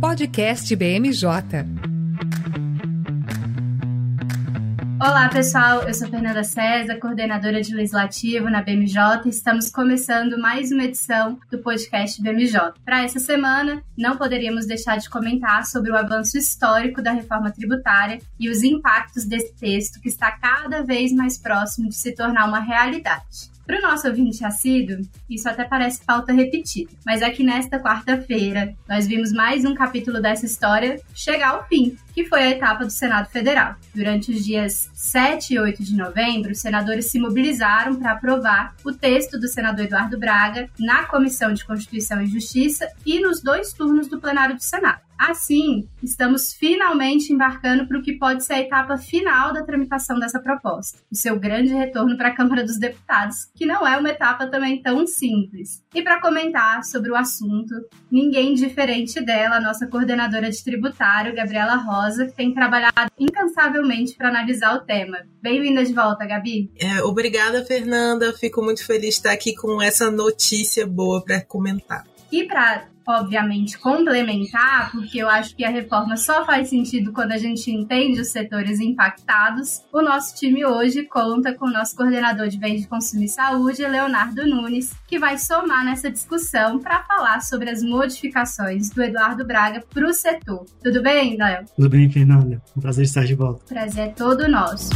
Podcast BMJ. Olá, pessoal. Eu sou Fernanda César, coordenadora de legislativo na BMJ. Estamos começando mais uma edição do podcast BMJ. Para essa semana, não poderíamos deixar de comentar sobre o avanço histórico da reforma tributária e os impactos desse texto que está cada vez mais próximo de se tornar uma realidade. Para o nosso ouvinte assíduo, isso até parece pauta repetida, mas é que nesta quarta-feira nós vimos mais um capítulo dessa história chegar ao fim, que foi a etapa do Senado Federal. Durante os dias 7 e 8 de novembro, os senadores se mobilizaram para aprovar o texto do senador Eduardo Braga na Comissão de Constituição e Justiça e nos dois turnos do plenário do Senado. Assim, estamos finalmente embarcando para o que pode ser a etapa final da tramitação dessa proposta, o seu grande retorno para a Câmara dos Deputados, que não é uma etapa também tão simples. E para comentar sobre o assunto, ninguém diferente dela, a nossa coordenadora de tributário, Gabriela Rosa, que tem trabalhado incansavelmente para analisar o tema. Bem-vinda de volta, Gabi. É, obrigada, Fernanda. Fico muito feliz de estar aqui com essa notícia boa para comentar. E para obviamente, complementar, porque eu acho que a reforma só faz sentido quando a gente entende os setores impactados. O nosso time hoje conta com o nosso coordenador de bens de consumo e saúde, Leonardo Nunes, que vai somar nessa discussão para falar sobre as modificações do Eduardo Braga para o setor. Tudo bem, Léo? Tudo bem, Fernanda. Um prazer estar de volta. Prazer é todo nosso.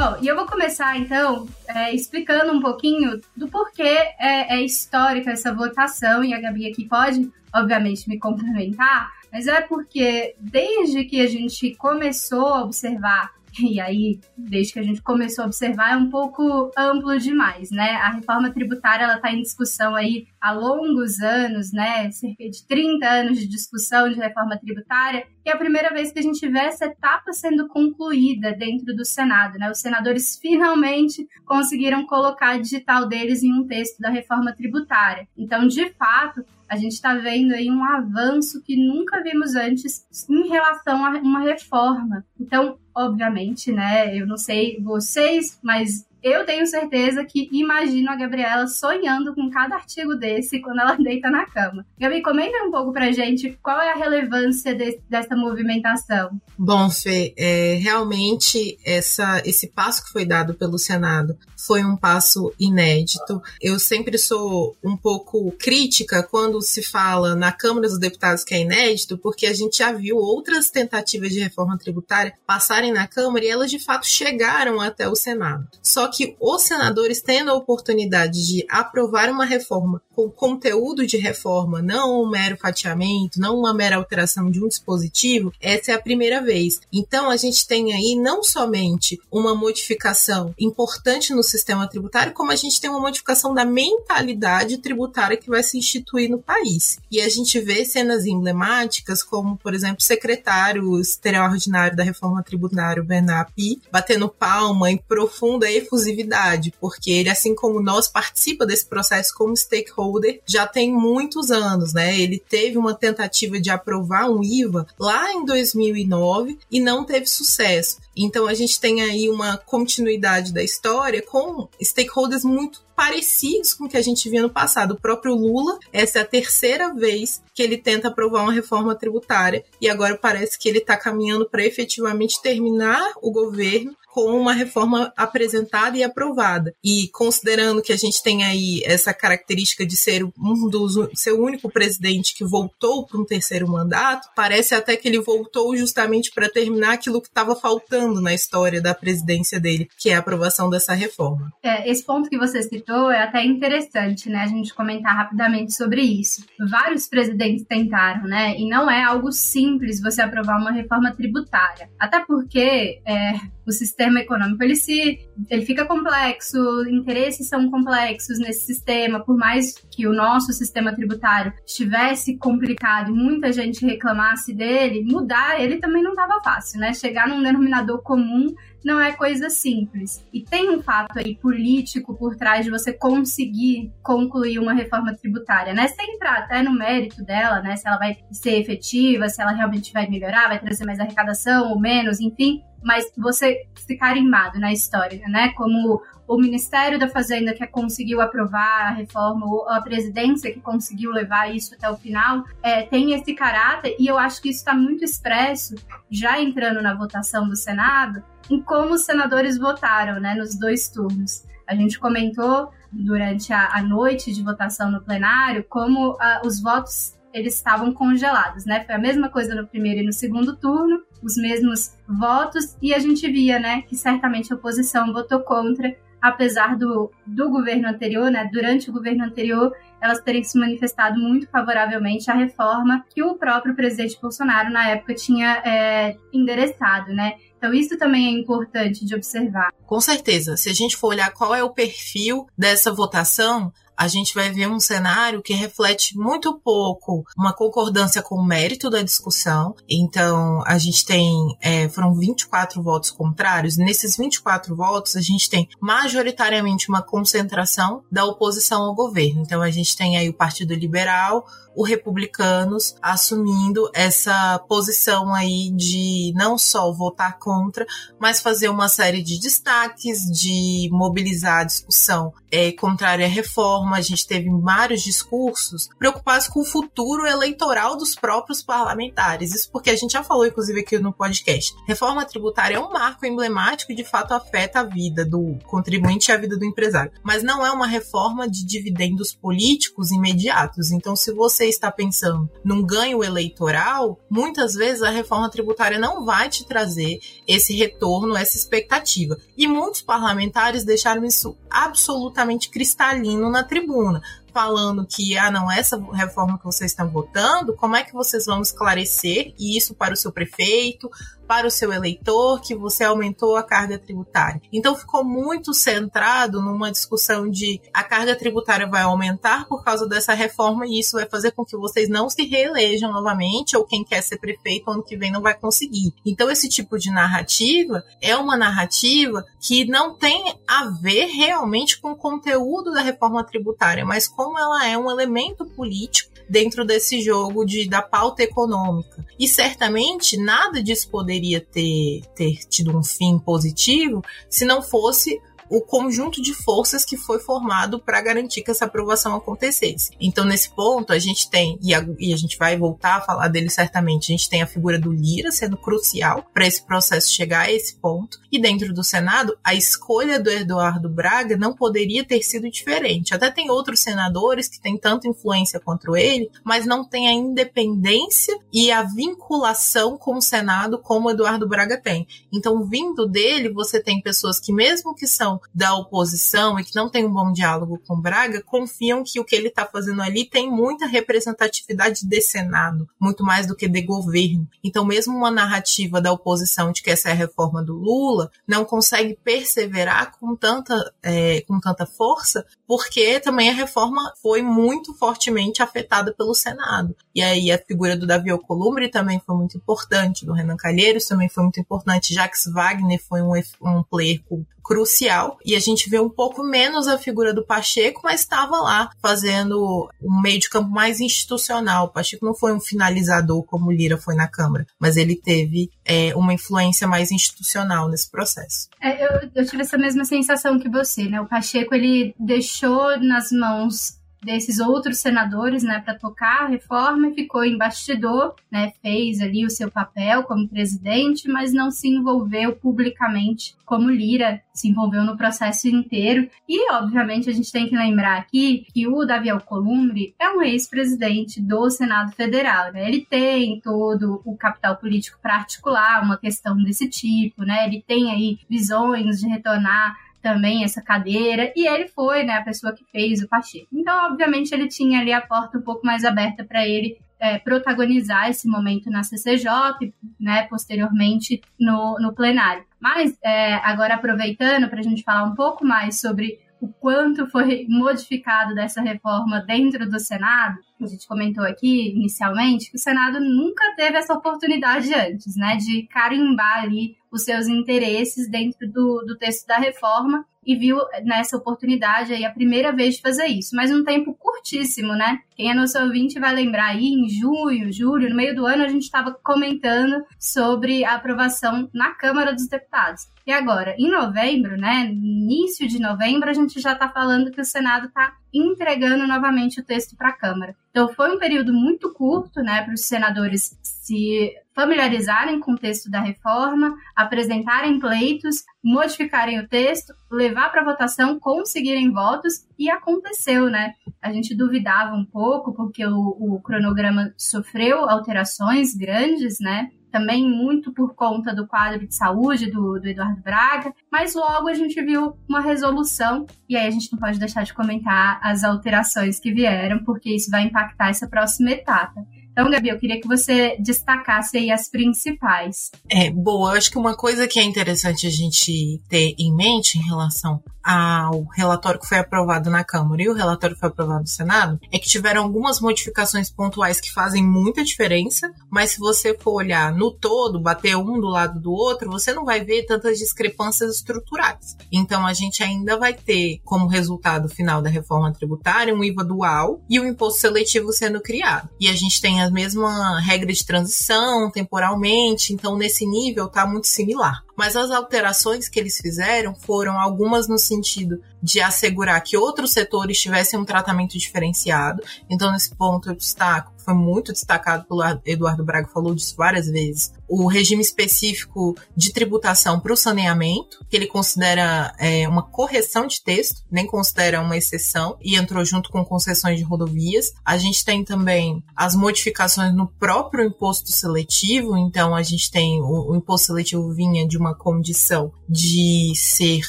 Bom, e eu vou começar então é, explicando um pouquinho do porquê é, é histórica essa votação, e a Gabi aqui pode, obviamente, me complementar, mas é porque desde que a gente começou a observar e aí, desde que a gente começou a observar, é um pouco amplo demais, né? A reforma tributária ela está em discussão aí há longos anos, né? Cerca de 30 anos de discussão de reforma tributária. E é a primeira vez que a gente vê essa etapa sendo concluída dentro do Senado, né? Os senadores finalmente conseguiram colocar a digital deles em um texto da reforma tributária. Então, de fato, a gente está vendo aí um avanço que nunca vimos antes em relação a uma reforma. Então, obviamente, né? Eu não sei vocês, mas eu tenho certeza que imagino a Gabriela sonhando com cada artigo desse quando ela deita na cama. Gabi, comenta um pouco pra gente qual é a relevância de, dessa movimentação. Bom, Fê, é, realmente essa, esse passo que foi dado pelo Senado foi um passo inédito. Eu sempre sou um pouco crítica quando se fala na Câmara dos Deputados que é inédito, porque a gente já viu outras tentativas de reforma tributária passarem na Câmara e elas de fato chegaram até o Senado. Só que os senadores tendo a oportunidade de aprovar uma reforma com conteúdo de reforma, não um mero fatiamento, não uma mera alteração de um dispositivo, essa é a primeira vez. Então a gente tem aí não somente uma modificação importante no sistema tributário, como a gente tem uma modificação da mentalidade tributária que vai se instituir no país. E a gente vê cenas emblemáticas, como, por exemplo, o secretário extraordinário da reforma tributária, Bernard batendo palma em profunda efusividade porque ele, assim como nós, participa desse processo como stakeholder já tem muitos anos, né? Ele teve uma tentativa de aprovar um IVA lá em 2009 e não teve sucesso. Então a gente tem aí uma continuidade da história com stakeholders muito parecidos com o que a gente via no passado. O próprio Lula, essa é a terceira vez que ele tenta aprovar uma reforma tributária e agora parece que ele está caminhando para efetivamente terminar o governo com uma reforma apresentada e aprovada. E considerando que a gente tem aí essa característica de ser um dos ser o único presidente que voltou para um terceiro mandato, parece até que ele voltou justamente para terminar aquilo que estava faltando na história da presidência dele, que é a aprovação dessa reforma. É, esse ponto que você citou é até interessante, né? A gente comentar rapidamente sobre isso. Vários presidentes tentaram, né? E não é algo simples você aprovar uma reforma tributária. Até porque é, o sistema econômico ele se ele fica complexo, interesses são complexos nesse sistema, por mais que o nosso sistema tributário estivesse complicado e muita gente reclamasse dele, mudar ele também não estava fácil, né? Chegar num denominador comum não é coisa simples. E tem um fato aí político por trás de você conseguir concluir uma reforma tributária, né? Sem entrar até no mérito dela, né? Se ela vai ser efetiva, se ela realmente vai melhorar, vai trazer mais arrecadação ou menos, enfim. Mas você se carimbado na história, né? Como o Ministério da Fazenda que conseguiu aprovar a reforma, ou a presidência que conseguiu levar isso até o final, é, tem esse caráter, e eu acho que isso está muito expresso, já entrando na votação do Senado, em como os senadores votaram, né, nos dois turnos. A gente comentou durante a, a noite de votação no plenário como uh, os votos eles estavam congelados, né? Foi a mesma coisa no primeiro e no segundo turno, os mesmos votos, e a gente via, né, que certamente a oposição votou contra, apesar do, do governo anterior, né, durante o governo anterior, elas terem se manifestado muito favoravelmente à reforma que o próprio presidente Bolsonaro, na época, tinha é, endereçado, né? Então, isso também é importante de observar. Com certeza. Se a gente for olhar qual é o perfil dessa votação, a gente vai ver um cenário que reflete muito pouco uma concordância com o mérito da discussão. Então, a gente tem, é, foram 24 votos contrários. Nesses 24 votos, a gente tem majoritariamente uma concentração da oposição ao governo. Então, a gente tem aí o Partido Liberal, o Republicanos assumindo essa posição aí de não só votar contra, mas fazer uma série de destaques, de mobilizar a discussão é, contrária à reforma. A gente teve vários discursos preocupados com o futuro eleitoral dos próprios parlamentares. Isso porque a gente já falou, inclusive, aqui no podcast. Reforma tributária é um marco emblemático e de fato afeta a vida do contribuinte e a vida do empresário. Mas não é uma reforma de dividendos políticos imediatos. Então, se você você está pensando num ganho eleitoral, muitas vezes a reforma tributária não vai te trazer esse retorno, essa expectativa. E muitos parlamentares deixaram isso absolutamente cristalino na tribuna falando que, ah, não, essa reforma que vocês estão votando, como é que vocês vão esclarecer isso para o seu prefeito, para o seu eleitor que você aumentou a carga tributária. Então ficou muito centrado numa discussão de a carga tributária vai aumentar por causa dessa reforma e isso vai fazer com que vocês não se reelejam novamente ou quem quer ser prefeito ano que vem não vai conseguir. Então esse tipo de narrativa é uma narrativa que não tem a ver realmente com o conteúdo da reforma tributária, mas como ela é um elemento político dentro desse jogo de, da pauta econômica. E certamente nada disso poderia ter, ter tido um fim positivo se não fosse o conjunto de forças que foi formado para garantir que essa aprovação acontecesse. Então, nesse ponto, a gente tem, e a, e a, gente vai voltar a falar dele certamente, a gente tem a figura do Lira sendo crucial para esse processo chegar a esse ponto. E dentro do Senado, a escolha do Eduardo Braga não poderia ter sido diferente. Até tem outros senadores que têm tanta influência contra ele, mas não tem a independência e a vinculação com o Senado como o Eduardo Braga tem. Então, vindo dele, você tem pessoas que, mesmo que são da oposição e que não tem um bom diálogo com Braga confiam que o que ele está fazendo ali tem muita representatividade de Senado, muito mais do que de governo. Então, mesmo uma narrativa da oposição de que essa é a reforma do Lula não consegue perseverar com tanta, é, com tanta força, porque também a reforma foi muito fortemente afetada pelo Senado. E aí a figura do Davi Alcolumbre também foi muito importante, do Renan Calheiros também foi muito importante, Jacques Wagner foi um, um player crucial. E a gente vê um pouco menos a figura do Pacheco, mas estava lá fazendo um meio de campo mais institucional. O Pacheco não foi um finalizador como o Lira foi na Câmara, mas ele teve é, uma influência mais institucional nesse processo. É, eu, eu tive essa mesma sensação que você, né? O Pacheco ele deixou nas mãos desses outros senadores, né, para tocar a reforma ficou em bastidor, né, fez ali o seu papel como presidente, mas não se envolveu publicamente como Lira se envolveu no processo inteiro. E, obviamente, a gente tem que lembrar aqui que o Davi Alcolumbre é um ex-presidente do Senado Federal, né? Ele tem todo o capital político para articular uma questão desse tipo, né? Ele tem aí visões de retornar também essa cadeira, e ele foi, né, a pessoa que fez o Pacheco. Então, obviamente, ele tinha ali a porta um pouco mais aberta para ele é, protagonizar esse momento na CCJ, né, posteriormente no, no plenário. Mas, é, agora aproveitando para a gente falar um pouco mais sobre o quanto foi modificado dessa reforma dentro do Senado, a gente comentou aqui inicialmente que o Senado nunca teve essa oportunidade antes, né, de carimbar ali os seus interesses dentro do, do texto da reforma. e viu nessa oportunidade aí a primeira vez de fazer isso, mas um tempo curtíssimo, né? Quem é nosso ouvinte vai lembrar aí em junho, julho, no meio do ano, a gente estava comentando sobre a aprovação na Câmara dos Deputados. E agora, em novembro, né, início de novembro, a gente já está falando que o Senado está entregando novamente o texto para a Câmara. Então, foi um período muito curto, né, para os senadores se familiarizarem com o texto da reforma, apresentarem pleitos, modificarem o texto, levar para votação, conseguirem votos e aconteceu, né? A gente duvidava um pouco porque o, o cronograma sofreu alterações grandes, né? Também muito por conta do quadro de saúde do, do, Eduardo Braga, mas logo a gente viu uma resolução, e aí a gente não pode deixar de comentar as alterações que vieram, porque isso vai impactar essa próxima etapa. Então, Gabi, eu queria que você destacasse aí as principais. É, boa, eu acho que uma coisa que é interessante a gente ter em mente em relação ao relatório que foi aprovado na Câmara e o relatório que foi aprovado no Senado é que tiveram algumas modificações pontuais que fazem muita diferença, mas se você for olhar no todo, bater um do lado do outro, você não vai ver tantas discrepâncias estruturais. Então a gente ainda vai ter como resultado final da reforma tributária um IVA dual e o um imposto seletivo sendo criado. E a gente tem a mesma regra de transição temporalmente, então nesse nível tá muito similar. Mas as alterações que eles fizeram foram algumas no sentido de assegurar que outros setores tivessem um tratamento diferenciado. Então, nesse ponto, eu destaco, foi muito destacado pelo Eduardo Braga, falou disso várias vezes, o regime específico de tributação para o saneamento, que ele considera é, uma correção de texto, nem considera uma exceção, e entrou junto com concessões de rodovias. A gente tem também as modificações no próprio imposto seletivo, então a gente tem o, o imposto seletivo vinha de uma condição de ser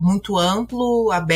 muito amplo, aberto,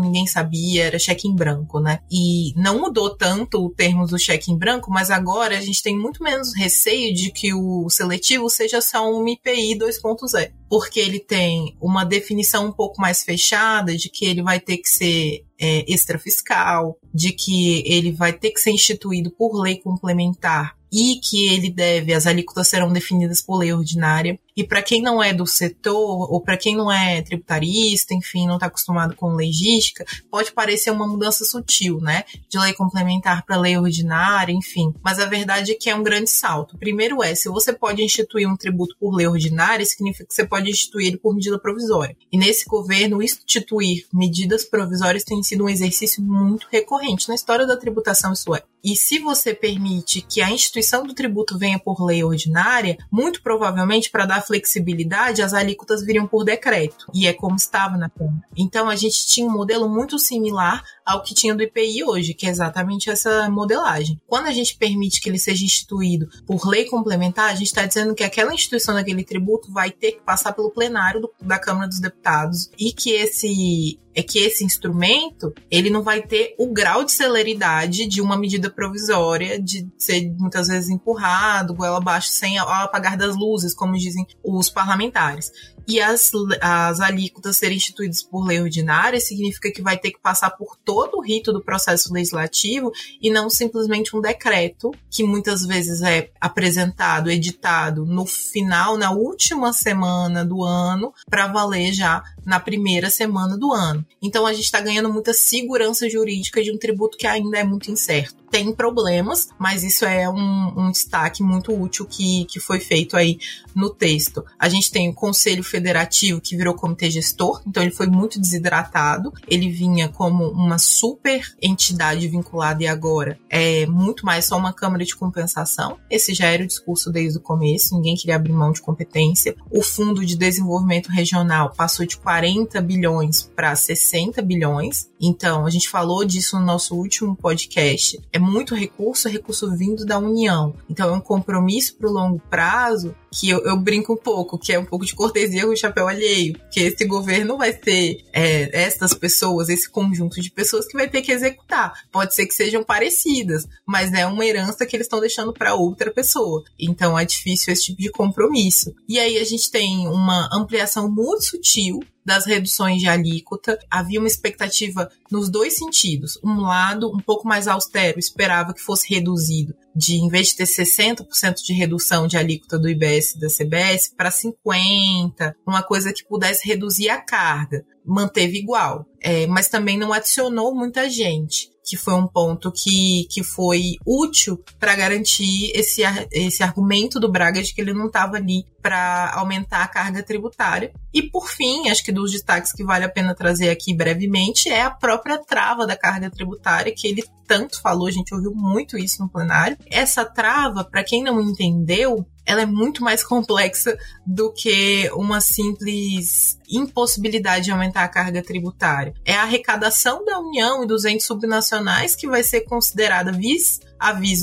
ninguém sabia, era cheque em branco, né? E não mudou tanto o termo do cheque em branco, mas agora a gente tem muito menos receio de que o seletivo seja só um IPI 2.0, porque ele tem uma definição um pouco mais fechada de que ele vai ter que ser é, extrafiscal, de que ele vai ter que ser instituído por lei complementar e que ele deve, as alíquotas serão definidas por lei ordinária. E para quem não é do setor, ou para quem não é tributarista, enfim, não está acostumado com legística, pode parecer uma mudança sutil, né? De lei complementar para lei ordinária, enfim. Mas a verdade é que é um grande salto. Primeiro é, se você pode instituir um tributo por lei ordinária, significa que você pode instituir ele por medida provisória. E nesse governo, instituir medidas provisórias tem sido um exercício muito recorrente na história da tributação, isso é. E se você permite que a instituição do tributo venha por lei ordinária, muito provavelmente para dar flexibilidade, as alíquotas viriam por decreto. E é como estava na Câmara. Então a gente tinha um modelo muito similar ao que tinha do IPI hoje, que é exatamente essa modelagem. Quando a gente permite que ele seja instituído por lei complementar, a gente está dizendo que aquela instituição daquele tributo vai ter que passar pelo plenário do, da Câmara dos Deputados e que esse é que esse instrumento ele não vai ter o grau de celeridade de uma medida provisória, de ser muitas vezes empurrado, goela abaixo, sem apagar das luzes, como dizem os parlamentares e as, as alíquotas serem instituídas por lei ordinária significa que vai ter que passar por todo o rito do processo legislativo e não simplesmente um decreto que muitas vezes é apresentado, editado no final, na última semana do ano, para valer já na primeira semana do ano. Então a gente está ganhando muita segurança jurídica de um tributo que ainda é muito incerto tem problemas, mas isso é um, um destaque muito útil que, que foi feito aí no texto. A gente tem o Conselho Federativo que virou comitê gestor, então ele foi muito desidratado. Ele vinha como uma super entidade vinculada e agora é muito mais só uma câmara de compensação. Esse já era o discurso desde o começo, ninguém queria abrir mão de competência. O Fundo de Desenvolvimento Regional passou de 40 bilhões para 60 bilhões. Então, a gente falou disso no nosso último podcast. É muito recurso, é recurso vindo da União. Então é um compromisso para o longo prazo que eu, eu, brinco um pouco, que é um pouco de cortesia com o chapéu alheio, que esse governo vai ter é, estas pessoas, esse conjunto de pessoas que vai ter que executar. Pode ser que sejam parecidas, mas é uma herança que eles estão deixando para outra pessoa. Então é difícil esse tipo de compromisso. E aí a gente tem uma ampliação muito sutil das reduções de alíquota, havia uma expectativa nos dois sentidos. Um lado, um pouco mais austero, esperava que fosse reduzido de em vez de ter 60% de redução de alíquota do IBS e da CBS para 50, uma coisa que pudesse reduzir a carga, manteve igual, é, mas também não adicionou muita gente que foi um ponto que, que foi útil para garantir esse, esse argumento do Braga de que ele não estava ali para aumentar a carga tributária. E por fim, acho que dos destaques que vale a pena trazer aqui brevemente é a própria trava da carga tributária, que ele tanto falou, a gente ouviu muito isso no plenário. Essa trava, para quem não entendeu, ela é muito mais complexa do que uma simples impossibilidade de aumentar a carga tributária. É a arrecadação da União e dos entes subnacionais que vai ser considerada vis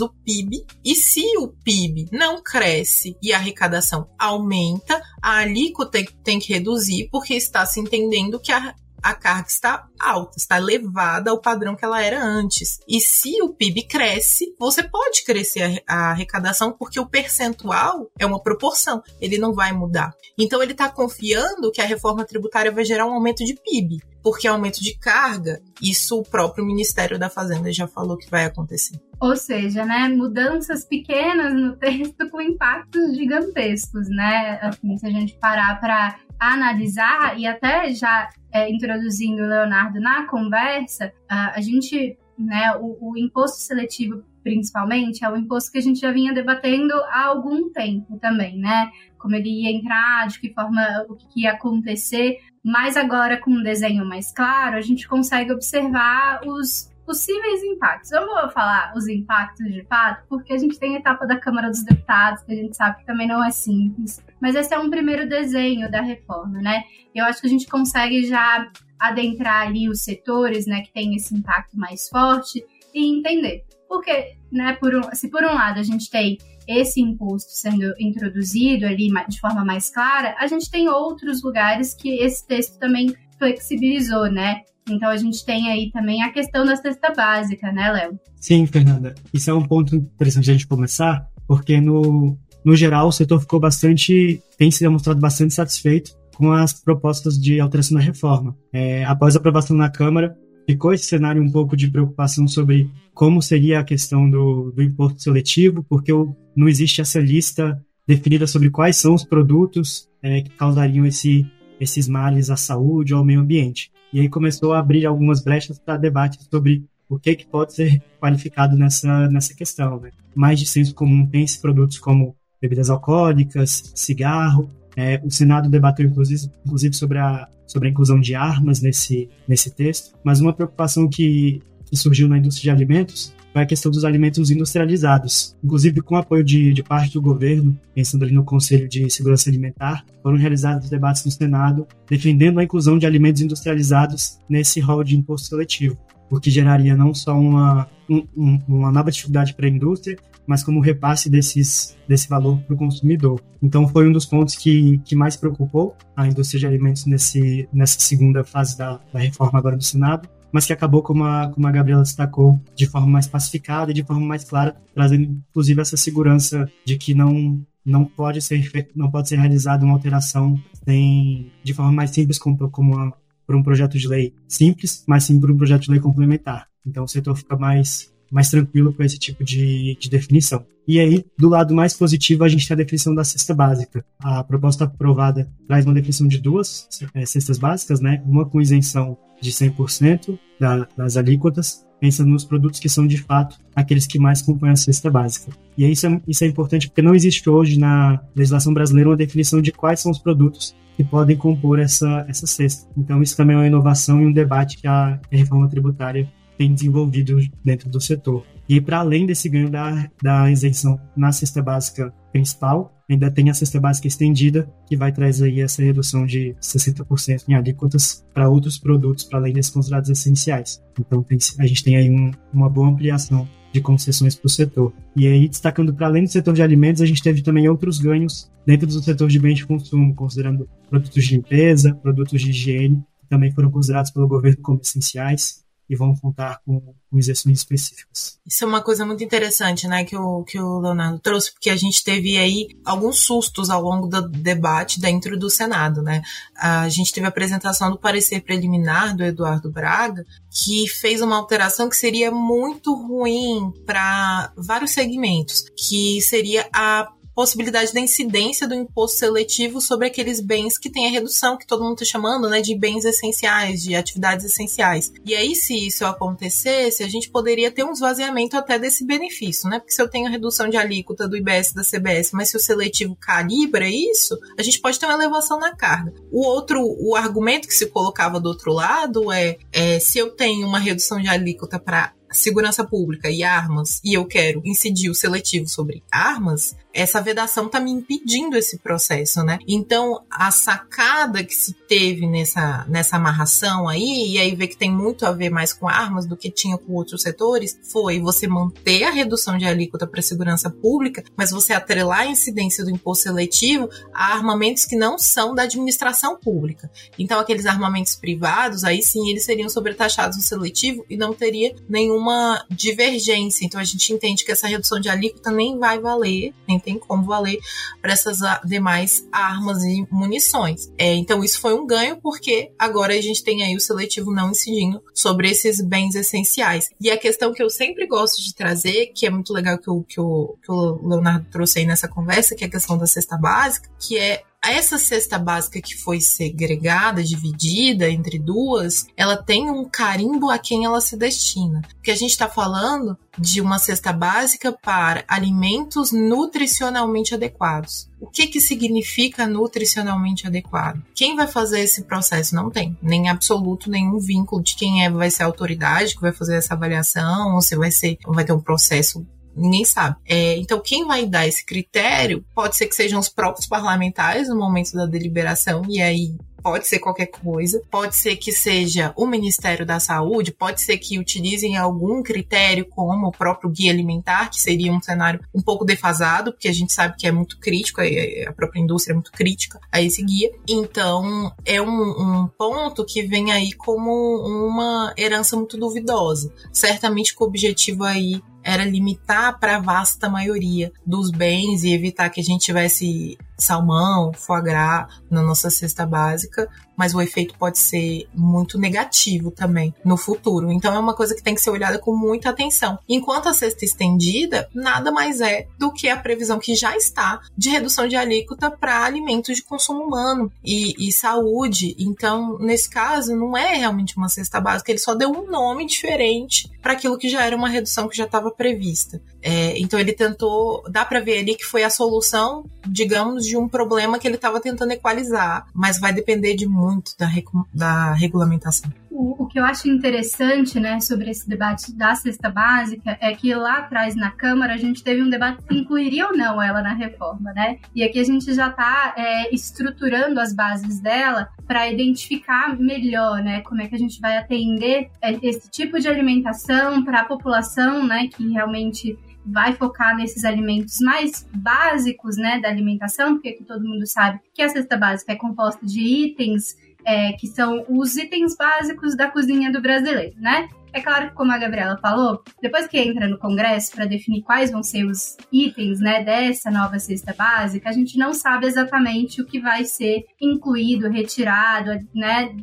o PIB, e se o PIB não cresce e a arrecadação aumenta, a alíquota tem que reduzir, porque está se entendendo que a, a carga está alta, está elevada ao padrão que ela era antes. E se o PIB cresce, você pode crescer a, arrecadação porque o percentual é uma proporção, ele não vai mudar. Então ele está confiando que a reforma tributária vai gerar um aumento de PIB, porque aumento de carga, isso o próprio Ministério da Fazenda já falou que vai acontecer. Ou seja, né, mudanças pequenas no texto com impactos gigantescos, né? Assim, se a gente parar para analisar e até já é, introduzindo o Leonardo na conversa, a gente, né, o, o imposto seletivo principalmente, é o imposto que a gente já vinha debatendo há algum tempo também, né? Como ele ia entrar, de que forma, o que ia acontecer, mas agora com um desenho mais claro, a gente consegue observar os possíveis impactos. Eu vou falar os impactos de fato, porque a gente tem a etapa da Câmara dos Deputados, que a gente sabe que também não é simples. Mas esse é um primeiro desenho da reforma, né? Eu acho que a gente consegue já adentrar ali os setores, né, que tem esse impacto mais forte e entender. Porque, né, por um, se por um lado a gente tem esse imposto sendo introduzido ali de forma mais clara, a gente tem outros lugares que esse texto também flexibilizou, né? Então a gente tem aí também a questão da cesta básica, né, Léo? Sim, Fernanda. Isso é um ponto interessante a gente começar, porque no, no geral o setor ficou bastante, tem se demonstrado bastante satisfeito com as propostas de alteração da reforma. É, após a aprovação na Câmara, ficou esse cenário um pouco de preocupação sobre como seria a questão do, do imposto seletivo, porque não existe essa lista definida sobre quais são os produtos é, que causariam esse, esses males à saúde ou ao meio ambiente. E aí começou a abrir algumas brechas para debate sobre o que, que pode ser qualificado nessa, nessa questão. Né? Mais de senso comum tem esses produtos como bebidas alcoólicas, cigarro. É, o Senado debateu, inclusive, inclusive sobre, a, sobre a inclusão de armas nesse, nesse texto. Mas uma preocupação que, que surgiu na indústria de alimentos foi a questão dos alimentos industrializados. Inclusive, com apoio de, de parte do governo, pensando ali no Conselho de Segurança Alimentar, foram realizados debates no Senado defendendo a inclusão de alimentos industrializados nesse rol de imposto seletivo, o que geraria não só uma, um, uma nova dificuldade para a indústria, mas como repasse desses, desse valor para o consumidor. Então, foi um dos pontos que, que mais preocupou a indústria de alimentos nesse, nessa segunda fase da, da reforma agora do Senado mas que acabou, como a, como a Gabriela destacou, de forma mais pacificada e de forma mais clara, trazendo inclusive essa segurança de que não não pode ser não pode ser realizada uma alteração sem, de forma mais simples como, como por um projeto de lei simples, mas sim por um projeto de lei complementar. Então o setor fica mais mais tranquilo com esse tipo de, de definição. E aí, do lado mais positivo, a gente tem a definição da cesta básica. A proposta aprovada traz uma definição de duas é, cestas básicas, né? Uma com isenção de 100% da, das alíquotas, pensando nos produtos que são de fato aqueles que mais compõem a cesta básica. E isso é, isso é importante porque não existe hoje na legislação brasileira uma definição de quais são os produtos que podem compor essa, essa cesta. Então, isso também é uma inovação e um debate que a, a reforma tributária tem desenvolvido dentro do setor. E para além desse ganho da, da isenção na cesta básica principal, ainda tem a cesta básica estendida, que vai trazer aí essa redução de 60% em alíquotas para outros produtos, para além desses considerados essenciais. Então tem, a gente tem aí um, uma boa ampliação de concessões para o setor. E aí, destacando para além do setor de alimentos, a gente teve também outros ganhos dentro do setor de bens de consumo, considerando produtos de limpeza, produtos de higiene, que também foram considerados pelo governo como essenciais. E vão contar com, com isenções específicas. Isso é uma coisa muito interessante, né, que o, que o Leonardo trouxe, porque a gente teve aí alguns sustos ao longo do debate dentro do Senado, né? A gente teve a apresentação do parecer preliminar do Eduardo Braga, que fez uma alteração que seria muito ruim para vários segmentos, que seria a possibilidade da incidência do imposto seletivo sobre aqueles bens que têm a redução, que todo mundo está chamando, né, de bens essenciais, de atividades essenciais. E aí, se isso acontecesse, a gente poderia ter um esvaziamento até desse benefício, né? Porque se eu tenho redução de alíquota do IBS da CBS, mas se o seletivo calibra isso, a gente pode ter uma elevação na carga. O outro, o argumento que se colocava do outro lado é, é se eu tenho uma redução de alíquota para segurança pública e armas e eu quero incidir o seletivo sobre armas, essa vedação está me impedindo esse processo, né? Então, a sacada que se teve nessa, nessa amarração aí, e aí vê que tem muito a ver mais com armas do que tinha com outros setores, foi você manter a redução de alíquota para segurança pública, mas você atrelar a incidência do imposto seletivo a armamentos que não são da administração pública. Então, aqueles armamentos privados, aí sim, eles seriam sobretaxados no seletivo e não teria nenhuma divergência. Então, a gente entende que essa redução de alíquota nem vai valer, nem tem como valer para essas demais armas e munições. É, então isso foi um ganho porque agora a gente tem aí o seletivo não incidindo sobre esses bens essenciais. E a questão que eu sempre gosto de trazer, que é muito legal que o, que o, que o Leonardo trouxe aí nessa conversa, que é a questão da cesta básica, que é essa cesta básica que foi segregada, dividida entre duas, ela tem um carimbo a quem ela se destina. Porque a gente está falando de uma cesta básica para alimentos nutricionalmente adequados. O que, que significa nutricionalmente adequado? Quem vai fazer esse processo? Não tem nem absoluto nenhum vínculo de quem é, vai ser a autoridade que vai fazer essa avaliação, ou se vai ser, vai ter um processo ninguém sabe. É, então, quem vai dar esse critério pode ser que sejam os próprios parlamentares no momento da deliberação, e aí pode ser qualquer coisa, pode ser que seja o Ministério da Saúde, pode ser que utilizem algum critério como o próprio guia alimentar, que seria um cenário um pouco defasado, porque a gente sabe que é muito crítico, a própria indústria é muito crítica a esse guia. Então, é um, um ponto que vem aí como uma herança muito duvidosa. Certamente com o objetivo aí era limitar para a vasta maioria dos bens e evitar que a gente tivesse salmão, foie gras na nossa cesta básica, mas o efeito pode ser muito negativo também no futuro. Então é uma coisa que tem que ser olhada com muita atenção. Enquanto a cesta estendida nada mais é do que a previsão que já está de redução de alíquota para alimentos de consumo humano e, e saúde. Então, nesse caso, não é realmente uma cesta básica, ele só deu um nome diferente para aquilo que já era uma redução que já estava prevista. É, então ele tentou, dá para ver ali que foi a solução, digamos, de um problema que ele estava tentando equalizar, mas vai depender de muito da, da regulamentação. O, o, que eu acho interessante, né, sobre esse debate da cesta básica é que lá atrás na Câmara a gente teve um debate se incluiria ou não ela na reforma, né? E aqui a gente já está é, estruturando as bases dela para identificar melhor, né, como é que a gente vai atender é, esse tipo de alimentação para a população, né, que realmente vai focar nesses alimentos mais básicos, né, da alimentação, porque aqui todo mundo sabe que a cesta básica é composta de itens é, que são os itens básicos da cozinha do brasileiro, né? É claro que, como a Gabriela falou, depois que entra no Congresso para definir quais vão ser os itens né, dessa nova cesta básica, a gente não sabe exatamente o que vai ser incluído, retirado né,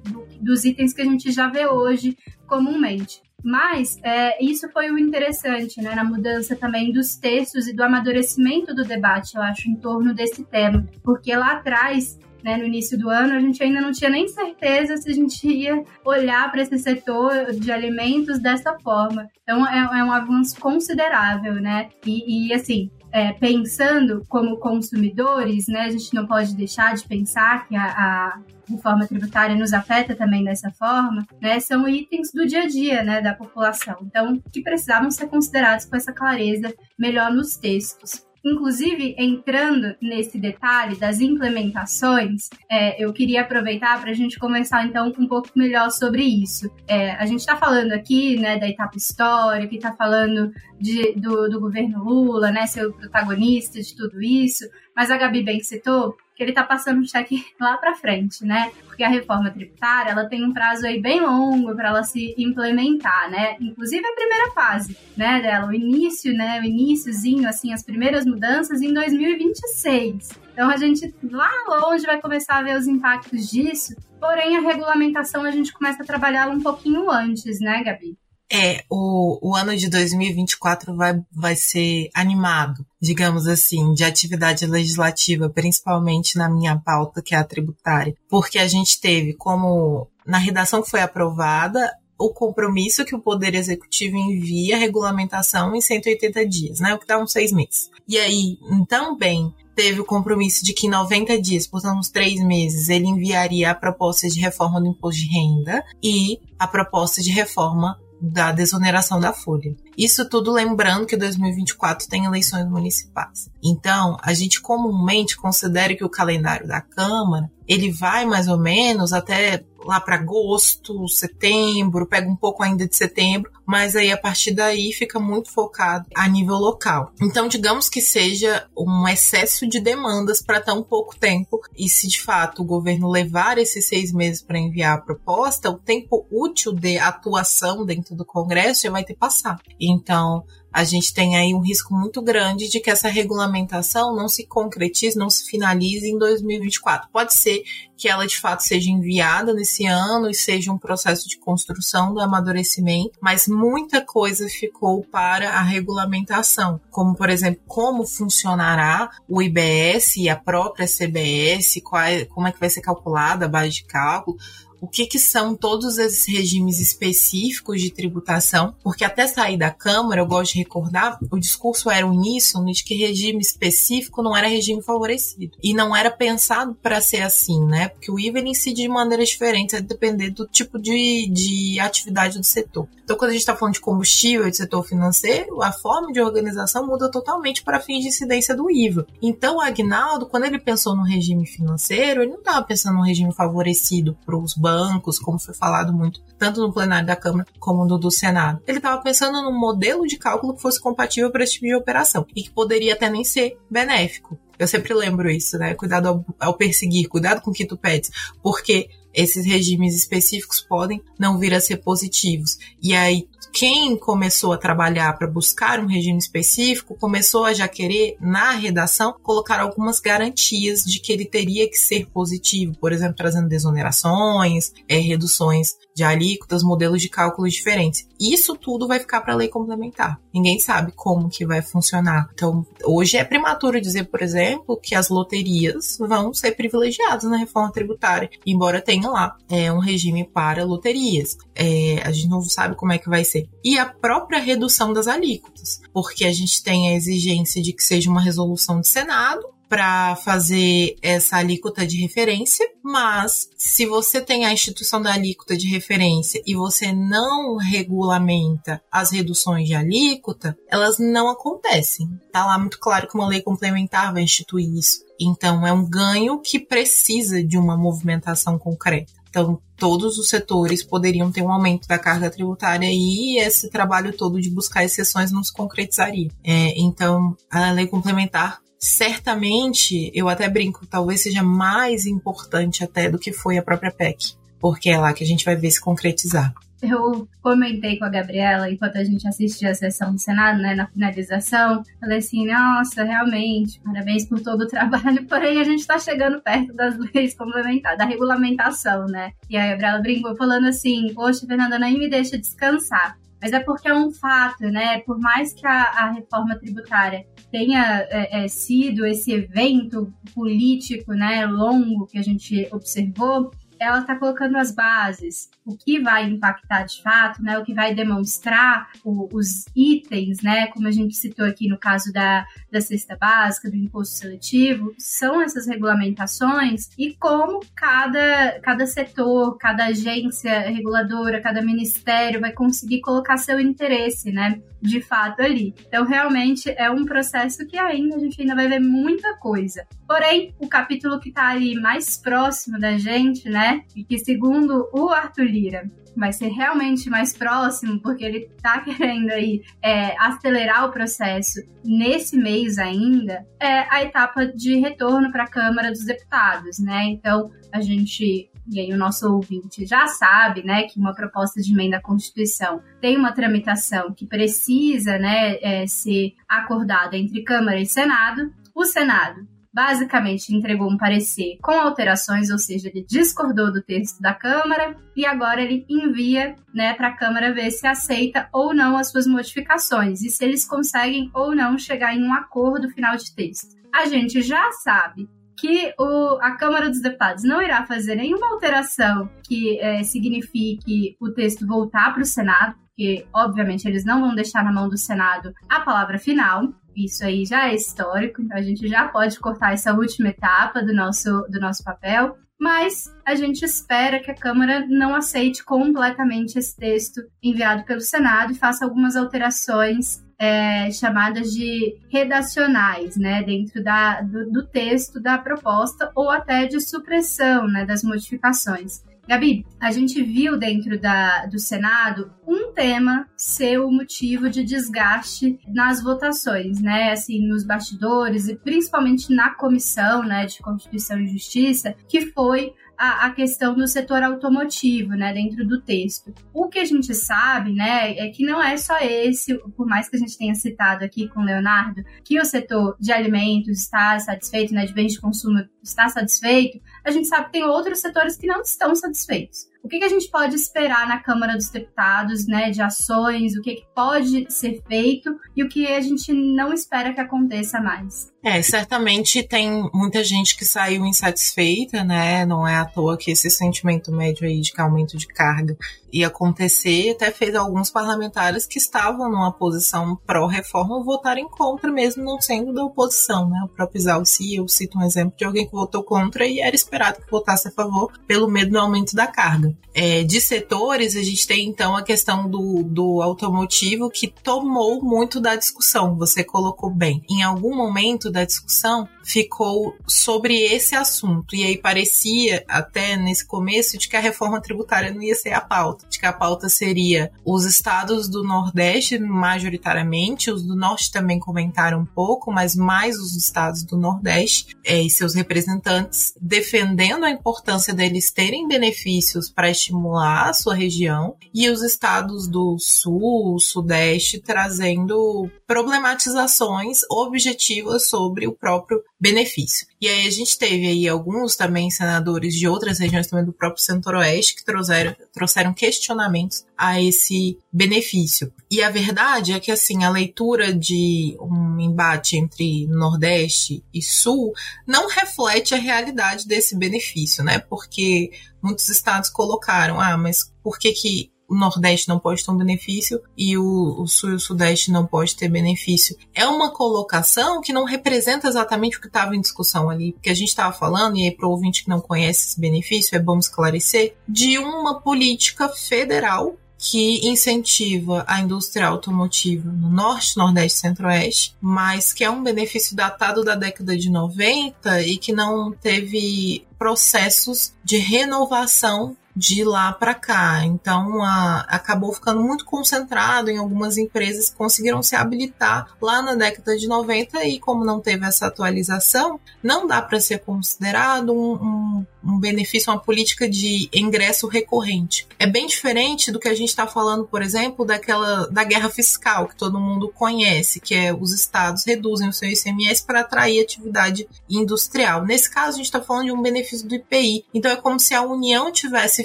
dos itens que a gente já vê hoje comumente. Mas é, isso foi o interessante, né, na mudança também dos textos e do amadurecimento do debate, eu acho, em torno desse tema. Porque lá atrás né, no início do ano, a gente ainda não tinha nem certeza se a gente ia olhar para esse setor de alimentos dessa forma. Então, é, é um avanço considerável, né? E, e assim, é, pensando como consumidores, né, a gente não pode deixar de pensar que a, a reforma tributária nos afeta também dessa forma, né, são itens do dia a dia, né, da população. Então, que precisavam ser considerados com essa clareza melhor nos textos. Inclusive, entrando nesse detalhe das implementações, é, eu queria aproveitar para a gente conversar então um pouco melhor sobre isso. É, a gente está falando aqui né, da etapa histórica, está falando de, do, do governo Lula, né, ser o protagonista de tudo isso, mas a Gabi bem citou que ele está passando um cheque lá para frente, né? Porque a reforma tributária, ela tem um prazo aí bem longo para ela se implementar, né? Inclusive a primeira fase, né, dela, o início, né, o iníciozinho, assim, as primeiras mudanças em 2026. Então a gente lá longe vai começar a ver os impactos disso, porém a regulamentação a gente começa a trabalhar um pouquinho antes, né, Gabi? É, o, o ano de 2024 vai, vai ser animado, digamos assim, de atividade legislativa, principalmente na minha pauta, que é a tributária. Porque a gente teve como, na redação que foi aprovada, o compromisso que o Poder Executivo envia a regulamentação em 180 dias, né? O que dá uns seis meses. E aí, também teve o compromisso de que em 90 dias, portanto uns três meses, ele enviaria a proposta de reforma do imposto de renda e a proposta de reforma da desoneração da folha. Isso tudo lembrando que 2024 tem eleições municipais. Então, a gente comumente considera que o calendário da Câmara, ele vai mais ou menos até lá para agosto, setembro, pega um pouco ainda de setembro, mas aí a partir daí fica muito focado a nível local. Então, digamos que seja um excesso de demandas para tão pouco tempo, e se de fato o governo levar esses seis meses para enviar a proposta, o tempo útil de atuação dentro do Congresso já vai ter passado. Então, a gente tem aí um risco muito grande de que essa regulamentação não se concretize, não se finalize em 2024. Pode ser que ela de fato seja enviada nesse ano e seja um processo de construção do amadurecimento, mas muita coisa ficou para a regulamentação, como por exemplo, como funcionará o IBS e a própria CBS, qual como é que vai ser calculada a base de cálculo, o que, que são todos esses regimes específicos de tributação, porque até sair da Câmara, eu gosto de recordar, o discurso era uníssono de que regime específico não era regime favorecido. E não era pensado para ser assim, né? Porque o IVA incide de maneiras diferentes, a depender do tipo de, de atividade do setor. Então, quando a gente está falando de combustível e de setor financeiro, a forma de organização muda totalmente para fins de incidência do IVA. Então, o Agnaldo, quando ele pensou no regime financeiro, ele não estava pensando no regime favorecido para os bancos bancos, como foi falado muito, tanto no plenário da Câmara como no do Senado. Ele estava pensando num modelo de cálculo que fosse compatível para esse tipo de operação e que poderia até nem ser benéfico. Eu sempre lembro isso, né? Cuidado ao, ao perseguir, cuidado com o que tu pedes, porque esses regimes específicos podem não vir a ser positivos. E aí, quem começou a trabalhar para buscar um regime específico começou a já querer, na redação, colocar algumas garantias de que ele teria que ser positivo, por exemplo, trazendo desonerações, é, reduções de alíquotas, modelos de cálculo diferentes. Isso tudo vai ficar para a lei complementar. Ninguém sabe como que vai funcionar. Então, hoje é prematuro dizer, por exemplo, que as loterias vão ser privilegiadas na reforma tributária, embora tenha lá é, um regime para loterias. É, a gente não sabe como é que vai ser. E a própria redução das alíquotas, porque a gente tem a exigência de que seja uma resolução de Senado, para fazer essa alíquota de referência, mas se você tem a instituição da alíquota de referência e você não regulamenta as reduções de alíquota, elas não acontecem. Tá lá muito claro que uma lei complementar vai instituir isso. Então é um ganho que precisa de uma movimentação concreta. Então, todos os setores poderiam ter um aumento da carga tributária e esse trabalho todo de buscar exceções não se concretizaria. É, então, a lei complementar certamente, eu até brinco, talvez seja mais importante até do que foi a própria PEC, porque é lá que a gente vai ver se concretizar. Eu comentei com a Gabriela enquanto a gente assistia a sessão do Senado, né, na finalização. Falei assim: nossa, realmente, parabéns por todo o trabalho, porém a gente está chegando perto das leis complementares, da regulamentação, né? E a Gabriela brincou falando assim: poxa, Fernanda, nem me deixa descansar. Mas é porque é um fato, né? Por mais que a, a reforma tributária tenha é, é, sido esse evento político, né, longo que a gente observou, ela está colocando as bases, o que vai impactar de fato, né, o que vai demonstrar o, os itens, né, como a gente citou aqui no caso da, da cesta básica, do imposto seletivo, são essas regulamentações e como cada, cada setor, cada agência reguladora, cada ministério vai conseguir colocar seu interesse, né, de fato ali. Então, realmente é um processo que ainda a gente ainda vai ver muita coisa. Porém, o capítulo que está ali mais próximo da gente, né, e que segundo o Arthur Lira vai ser realmente mais próximo, porque ele está querendo aí é, acelerar o processo nesse mês ainda, é a etapa de retorno para a Câmara dos Deputados, né? Então, a gente e aí o nosso ouvinte já sabe, né, que uma proposta de emenda à Constituição tem uma tramitação que precisa, né, é, ser acordada entre Câmara e Senado. O Senado basicamente entregou um parecer com alterações, ou seja, ele discordou do texto da Câmara e agora ele envia né, para a Câmara ver se aceita ou não as suas modificações e se eles conseguem ou não chegar em um acordo final de texto. A gente já sabe que o, a Câmara dos Deputados não irá fazer nenhuma alteração que é, signifique o texto voltar para o Senado, porque, obviamente, eles não vão deixar na mão do Senado a palavra final. Isso aí já é histórico, então a gente já pode cortar essa última etapa do nosso, do nosso papel. Mas a gente espera que a Câmara não aceite completamente esse texto enviado pelo Senado e faça algumas alterações é, chamadas de redacionais, né, dentro da, do, do, texto da proposta ou até de supressão, né, das modificações. Gabi, a gente viu dentro da, do Senado um tema ser o motivo de desgaste nas votações, né? Assim, nos bastidores e principalmente na comissão, né, de Constituição e Justiça, que foi a, a, questão do setor automotivo, né, dentro do texto. O que a gente sabe, né, é que não é só esse, por mais que a gente tenha citado aqui com o Leonardo, que o setor de alimentos está satisfeito, né, de bens de consumo está satisfeito, a gente sabe que tem outros setores que não estão satisfeitos. O que, que a gente pode esperar na Câmara dos Deputados, né, de ações, o que, que pode ser feito e o que a gente não espera que aconteça mais? É, certamente tem muita gente que saiu insatisfeita, né? Não é à toa que esse sentimento médio aí de que aumento de carga ia acontecer, até fez alguns parlamentares que estavam numa posição pró-reforma votarem contra, mesmo não sendo da oposição, né? O próprio Isalci, eu cito um exemplo de alguém que votou contra e era esperado que votasse a favor pelo medo do aumento da carga. É, de setores, a gente tem então a questão do, do automotivo que tomou muito da discussão, você colocou bem. Em algum momento da discussão, ficou sobre esse assunto. E aí parecia, até nesse começo, de que a reforma tributária não ia ser a pauta, de que a pauta seria os estados do Nordeste, majoritariamente, os do Norte também comentaram um pouco, mas mais os estados do Nordeste é, e seus representantes defendendo a importância deles terem benefícios para estimular a sua região, e os estados do Sul, Sudeste, trazendo problematizações objetivas sobre o próprio benefício. E aí a gente teve aí alguns também senadores de outras regiões também do próprio Centro-Oeste que trouxeram, trouxeram questionamentos a esse benefício. E a verdade é que assim, a leitura de um embate entre Nordeste e Sul não reflete a realidade desse benefício, né? Porque muitos estados colocaram, ah, mas por que que o Nordeste não pode ter um benefício e o, o, Sul e o Sudeste não pode ter benefício. É uma colocação que não representa exatamente o que estava em discussão ali, porque a gente estava falando, e aí para o ouvinte que não conhece esse benefício, é bom esclarecer, de uma política federal que incentiva a indústria automotiva no Norte, Nordeste e Centro-Oeste, mas que é um benefício datado da década de 90 e que não teve processos de renovação de lá para cá. Então, a, acabou ficando muito concentrado em algumas empresas que conseguiram se habilitar lá na década de 90 e, como não teve essa atualização, não dá para ser considerado um, um, um, benefício, uma política de ingresso recorrente. É bem diferente do que a gente está falando, por exemplo, daquela da guerra fiscal que todo mundo conhece, que é os estados reduzem o seu ICMS para atrair atividade industrial. Nesse caso, a gente está falando de um benefício do IPI. Então, é como se a União tivesse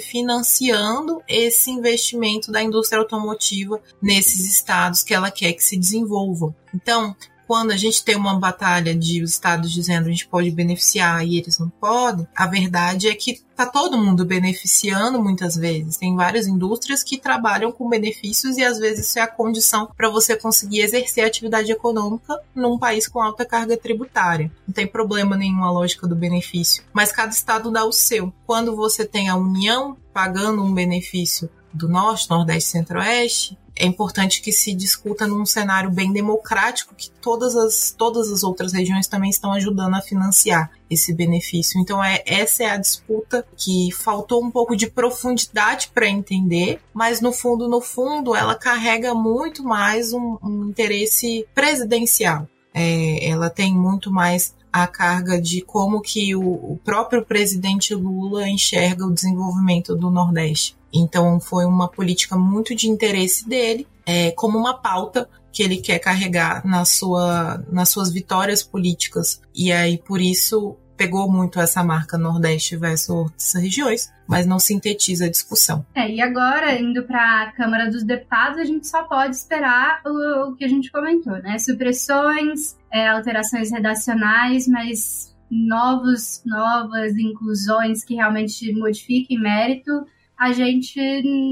financiando esse investimento da indústria automotiva nesses estados que ela quer que se desenvolvam. Então, quando a gente tem uma batalha de os estados dizendo a gente pode beneficiar e eles não podem, a verdade é que tá todo mundo beneficiando muitas vezes. Tem várias indústrias que trabalham com benefícios e às vezes isso é a condição para você conseguir exercer atividade econômica num país com alta carga tributária. Não tem problema nenhum a lógica do benefício, mas cada estado dá o seu. Quando você tem a União pagando um benefício do Norte, Nordeste Centro-Oeste, é importante que se discuta num cenário bem democrático, que todas as, todas as outras regiões também estão ajudando a financiar esse benefício. Então, é, essa é a disputa que faltou um pouco de profundidade para entender, mas no fundo, no fundo, ela carrega muito mais um, um interesse presidencial. É, ela tem muito mais a carga de como que o, o próprio presidente Lula enxerga o desenvolvimento do Nordeste. Então foi uma política muito de interesse dele, é, como uma pauta que ele quer carregar na sua, nas suas vitórias políticas. E aí, por isso, pegou muito essa marca Nordeste versus outras regiões, mas não sintetiza a discussão. É, e agora, indo para a Câmara dos Deputados, a gente só pode esperar o, o que a gente comentou, né? Supressões, é, alterações redacionais, mas novos, novas inclusões que realmente modifiquem mérito, a gente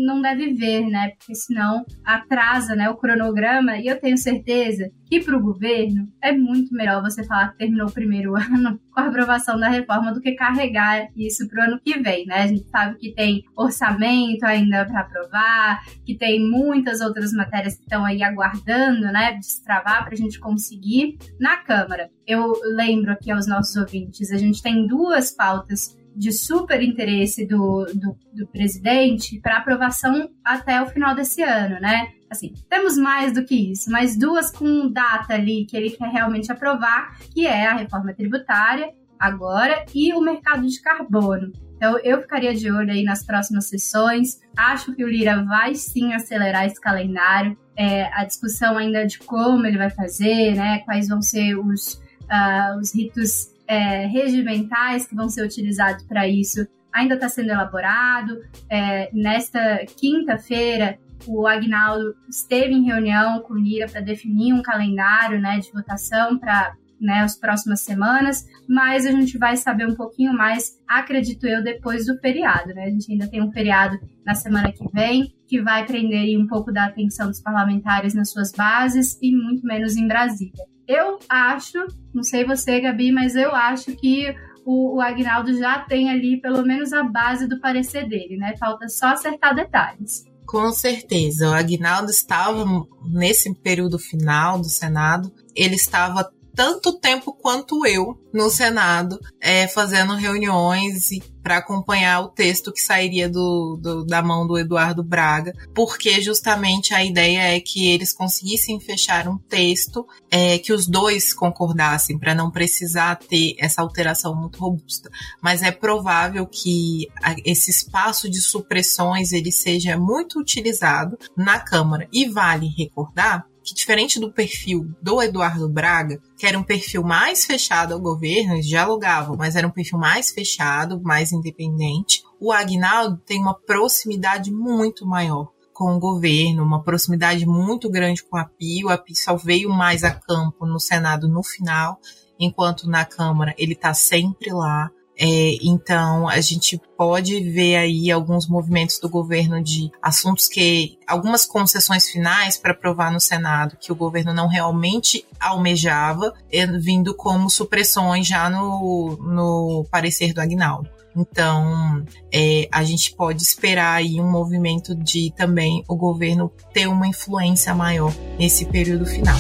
não deve ver, né? Porque senão atrasa né, o cronograma. E eu tenho certeza que para o governo é muito melhor você falar que terminou o primeiro ano com a aprovação da reforma do que carregar isso para o ano que vem, né? A gente sabe que tem orçamento ainda para aprovar, que tem muitas outras matérias que estão aí aguardando, né? Destravar para a gente conseguir na Câmara. Eu lembro aqui aos nossos ouvintes, a gente tem duas pautas de super interesse do, do, do presidente para aprovação até o final desse ano, né? Assim, temos mais do que isso, mas duas com data ali que ele quer realmente aprovar, que é a reforma tributária agora e o mercado de carbono. Então, eu ficaria de olho aí nas próximas sessões. Acho que o Lira vai sim acelerar esse calendário. É, a discussão ainda de como ele vai fazer, né? Quais vão ser os, uh, os ritos é, regimentais que vão ser utilizados para isso ainda está sendo elaborado. É, nesta quinta-feira, o Agnaldo esteve em reunião com o Lira para definir um calendário né, de votação para né, as próximas semanas, mas a gente vai saber um pouquinho mais, acredito eu, depois do feriado. Né? A gente ainda tem um feriado na semana que vem, que vai prender um pouco da atenção dos parlamentares nas suas bases e muito menos em Brasília. Eu acho, não sei você, Gabi, mas eu acho que o, o Agnaldo já tem ali pelo menos a base do parecer dele, né? Falta só acertar detalhes. Com certeza. O Agnaldo estava nesse período final do Senado, ele estava tanto tempo quanto eu no Senado, é, fazendo reuniões para acompanhar o texto que sairia do, do, da mão do Eduardo Braga, porque justamente a ideia é que eles conseguissem fechar um texto é, que os dois concordassem, para não precisar ter essa alteração muito robusta. Mas é provável que esse espaço de supressões ele seja muito utilizado na Câmara. E vale recordar que diferente do perfil do Eduardo Braga, que era um perfil mais fechado ao governo, eles dialogavam, mas era um perfil mais fechado, mais independente, o Agnaldo tem uma proximidade muito maior com o governo, uma proximidade muito grande com a PI. O API só veio mais a campo no Senado no final, enquanto na Câmara ele está sempre lá. É, então, a gente pode ver aí alguns movimentos do governo de assuntos que. algumas concessões finais para aprovar no Senado que o governo não realmente almejava, é, vindo como supressões já no, no parecer do Agnaldo. Então, é, a gente pode esperar aí um movimento de também o governo ter uma influência maior nesse período final.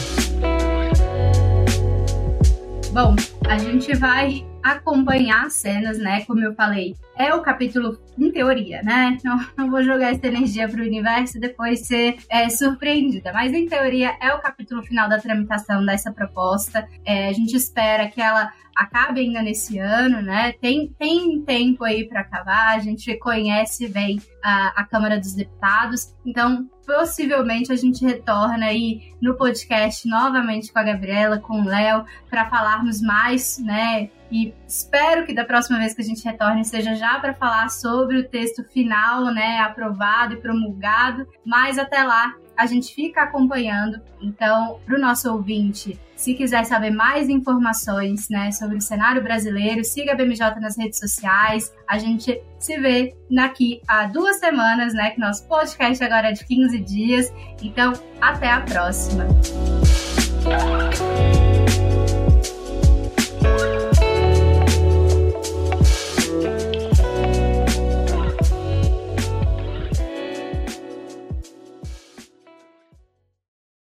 Bom, a gente vai acompanhar as cenas, né? Como eu falei, é o capítulo em teoria, né? Não, não vou jogar essa energia para o universo e depois ser é, surpreendida. Mas em teoria é o capítulo final da tramitação dessa proposta. É, a gente espera que ela acabe ainda nesse ano, né? Tem, tem tempo aí para acabar. A gente conhece bem a, a Câmara dos Deputados, então possivelmente a gente retorna aí no podcast novamente com a Gabriela, com o Léo, para falarmos mais, né? E espero que da próxima vez que a gente retorne seja já para falar sobre o texto final, né, aprovado e promulgado. Mas até lá, a gente fica acompanhando. Então, para o nosso ouvinte, se quiser saber mais informações né, sobre o cenário brasileiro, siga a BMJ nas redes sociais. A gente se vê daqui a duas semanas, né? Que nosso podcast agora é de 15 dias. Então, até a próxima.